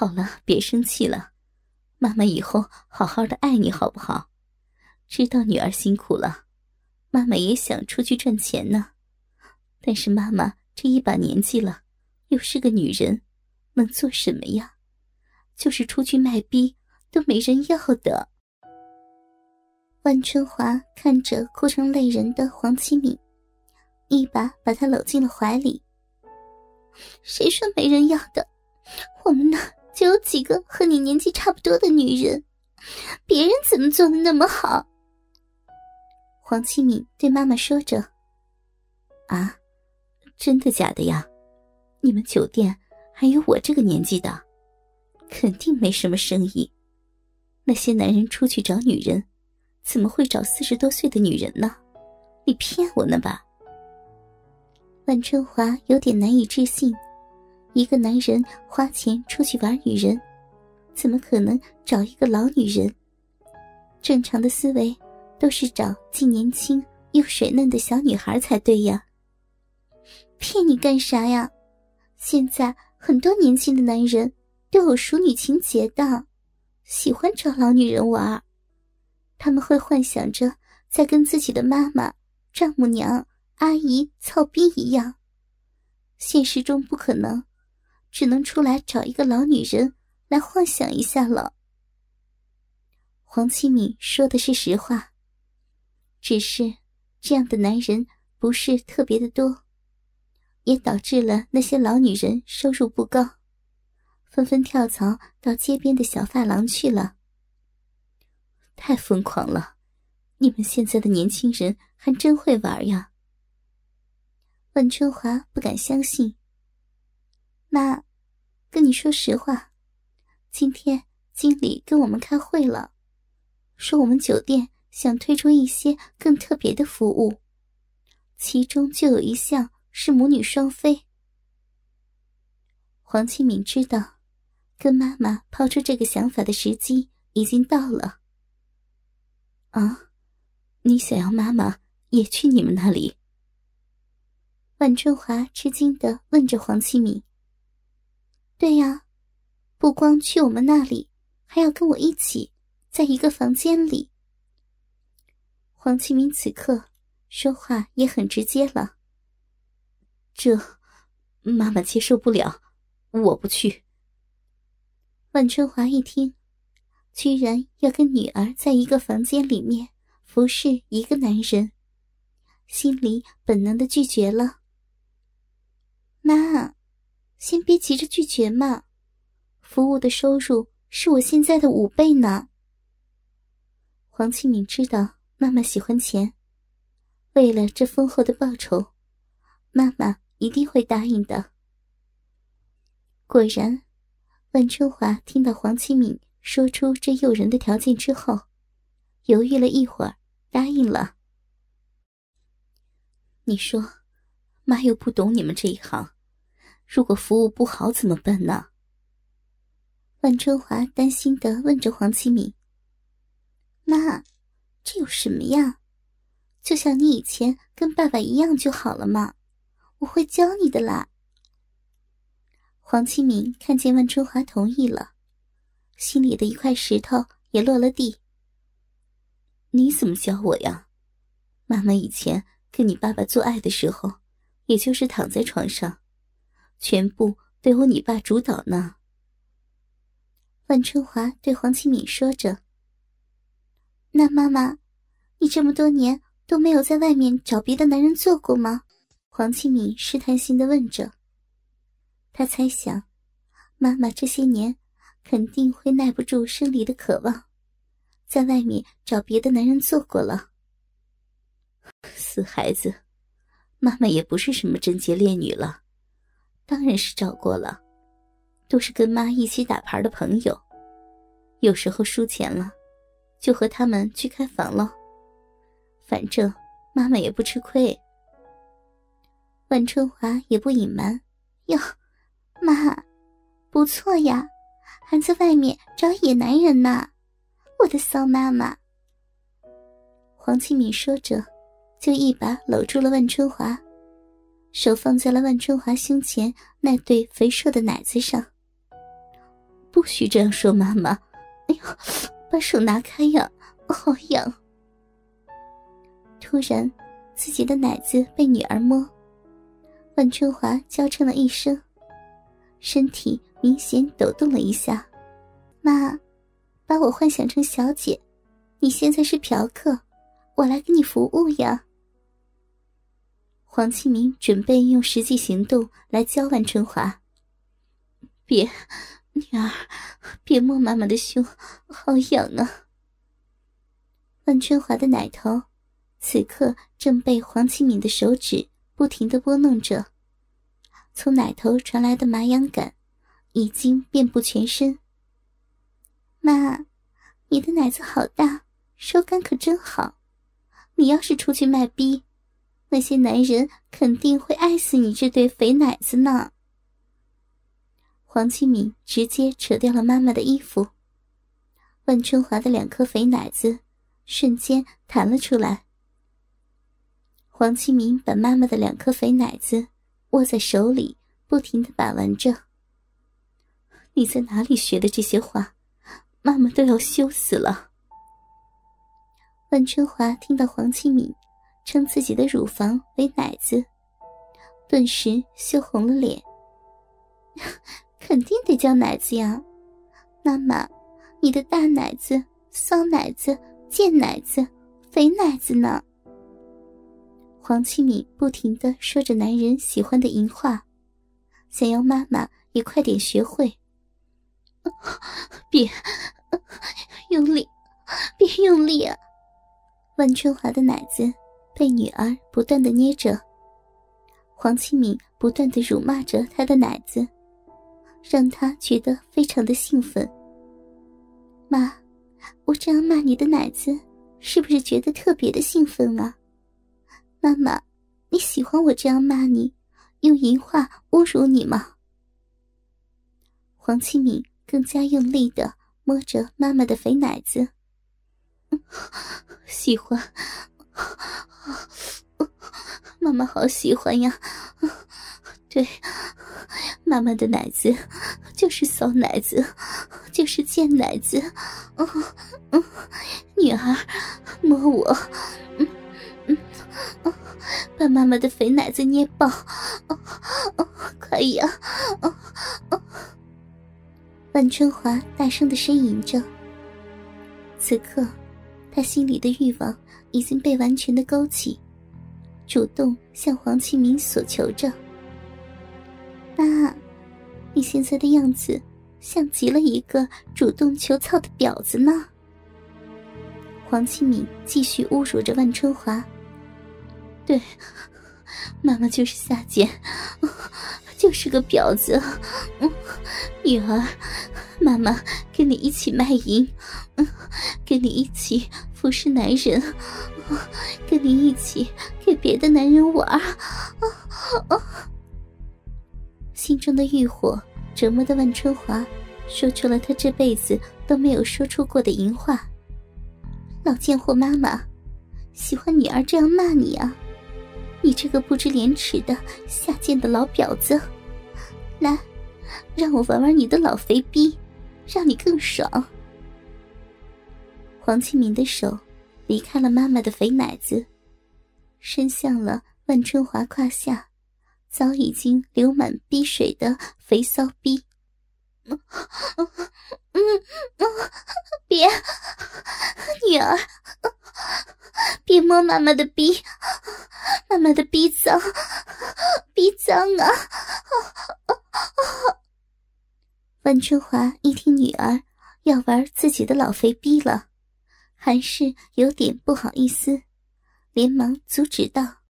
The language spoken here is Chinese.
好了，别生气了，妈妈以后好好的爱你，好不好？知道女儿辛苦了，妈妈也想出去赚钱呢。但是妈妈这一把年纪了，又是个女人，能做什么呀？就是出去卖逼都没人要的。万春华看着哭成泪人的黄启敏，一把把她搂进了怀里。谁说没人要的？我们那就有几个和你年纪差不多的女人，别人怎么做的那么好？黄启敏对妈妈说着：“啊，真的假的呀？你们酒店还有我这个年纪的，肯定没什么生意。那些男人出去找女人，怎么会找四十多岁的女人呢？你骗我呢吧？”万春华有点难以置信，一个男人花钱出去玩女人，怎么可能找一个老女人？正常的思维。都是找既年轻又水嫩的小女孩才对呀！骗你干啥呀？现在很多年轻的男人都有熟女情节的，喜欢找老女人玩。他们会幻想着在跟自己的妈妈、丈母娘、阿姨操逼一样，现实中不可能，只能出来找一个老女人来幻想一下了。黄启敏说的是实话。只是，这样的男人不是特别的多，也导致了那些老女人收入不高，纷纷跳槽到街边的小发廊去了。太疯狂了！你们现在的年轻人还真会玩呀。万春华不敢相信。妈，跟你说实话，今天经理跟我们开会了，说我们酒店。想推出一些更特别的服务，其中就有一项是母女双飞。黄启敏知道，跟妈妈抛出这个想法的时机已经到了。啊，你想要妈妈也去你们那里？万春华吃惊的问着黄启敏：“对呀，不光去我们那里，还要跟我一起在一个房间里。”黄启明此刻说话也很直接了。这，妈妈接受不了，我不去。万春华一听，居然要跟女儿在一个房间里面服侍一个男人，心里本能的拒绝了。妈，先别急着拒绝嘛，服务的收入是我现在的五倍呢。黄启敏知道。妈妈喜欢钱，为了这丰厚的报酬，妈妈一定会答应的。果然，万春华听到黄启敏说出这诱人的条件之后，犹豫了一会儿，答应了。你说，妈又不懂你们这一行，如果服务不好怎么办呢？万春华担心的问着黄启敏：“妈。”这有什么呀？就像你以前跟爸爸一样就好了嘛，我会教你的啦。黄启明看见万春华同意了，心里的一块石头也落了地。你怎么教我呀？妈妈以前跟你爸爸做爱的时候，也就是躺在床上，全部都由你爸主导呢。万春华对黄启敏说着。那妈妈，你这么多年都没有在外面找别的男人做过吗？黄启敏试探性的问着。他猜想，妈妈这些年肯定会耐不住生理的渴望，在外面找别的男人做过了。死孩子，妈妈也不是什么贞洁烈女了，当然是找过了，都是跟妈一起打牌的朋友，有时候输钱了。就和他们去开房了，反正妈妈也不吃亏。万春华也不隐瞒，哟，妈，不错呀，还在外面找野男人呢，我的骚妈妈。黄启敏说着，就一把搂住了万春华，手放在了万春华胸前那对肥硕的奶子上。不许这样说，妈妈！哎呀，把手拿开呀，好痒！突然，自己的奶子被女儿摸，万春华娇嗔了一声，身体明显抖动了一下。妈，把我幻想成小姐，你现在是嫖客，我来给你服务呀。黄启明准备用实际行动来教万春华。别，女儿，别摸妈妈的胸，好痒啊！万春华的奶头此刻正被黄启明的手指不停的拨弄着，从奶头传来的麻痒感已经遍布全身。妈，你的奶子好大，手感可真好。你要是出去卖逼。那些男人肯定会爱死你这对肥奶子呢。黄启敏直接扯掉了妈妈的衣服，万春华的两颗肥奶子瞬间弹了出来。黄启明把妈妈的两颗肥奶子握在手里，不停的把玩着。你在哪里学的这些话？妈妈都要羞死了。万春华听到黄启敏。称自己的乳房为奶子，顿时羞红了脸。肯定得叫奶子呀，妈妈，你的大奶子、骚奶子、贱奶子、肥奶子呢？黄启敏不停的说着男人喜欢的淫话，想要妈妈也快点学会。别 用力，别用力啊！万春华的奶子。被女儿不断的捏着，黄启敏不断的辱骂着他的奶子，让他觉得非常的兴奋。妈，我这样骂你的奶子，是不是觉得特别的兴奋啊？妈妈，你喜欢我这样骂你，用淫话侮辱你吗？黄启敏更加用力的摸着妈妈的肥奶子，喜欢。妈妈好喜欢呀！对，妈妈的奶子就是骚奶子，就是贱奶子。嗯嗯，女儿摸我，嗯嗯，把妈妈的肥奶子捏爆！哦哦，快呀！哦哦，万春华大声的呻吟着。此刻，他心里的欲望。已经被完全的勾起，主动向黄启明索求着。妈，你现在的样子像极了一个主动求操的婊子呢。黄启明继续侮辱着万春华。对，妈妈就是下贱，就是个婊子。女儿，妈妈跟你一起卖淫，跟你一起。服侍男人，跟你一起给别的男人玩啊啊！心中的欲火折磨的万春华，说出了他这辈子都没有说出过的淫话。老贱货妈妈，喜欢女儿这样骂你啊！你这个不知廉耻的下贱的老婊子！来，让我玩玩你的老肥逼，让你更爽。黄庆明的手离开了妈妈的肥奶子，伸向了万春华胯下，早已经流满逼水的肥骚逼。嗯，别，女儿，别摸妈妈的逼，妈妈的逼脏，逼脏啊！万春华一听女儿要玩自己的老肥逼了。还是有点不好意思，连忙阻止道。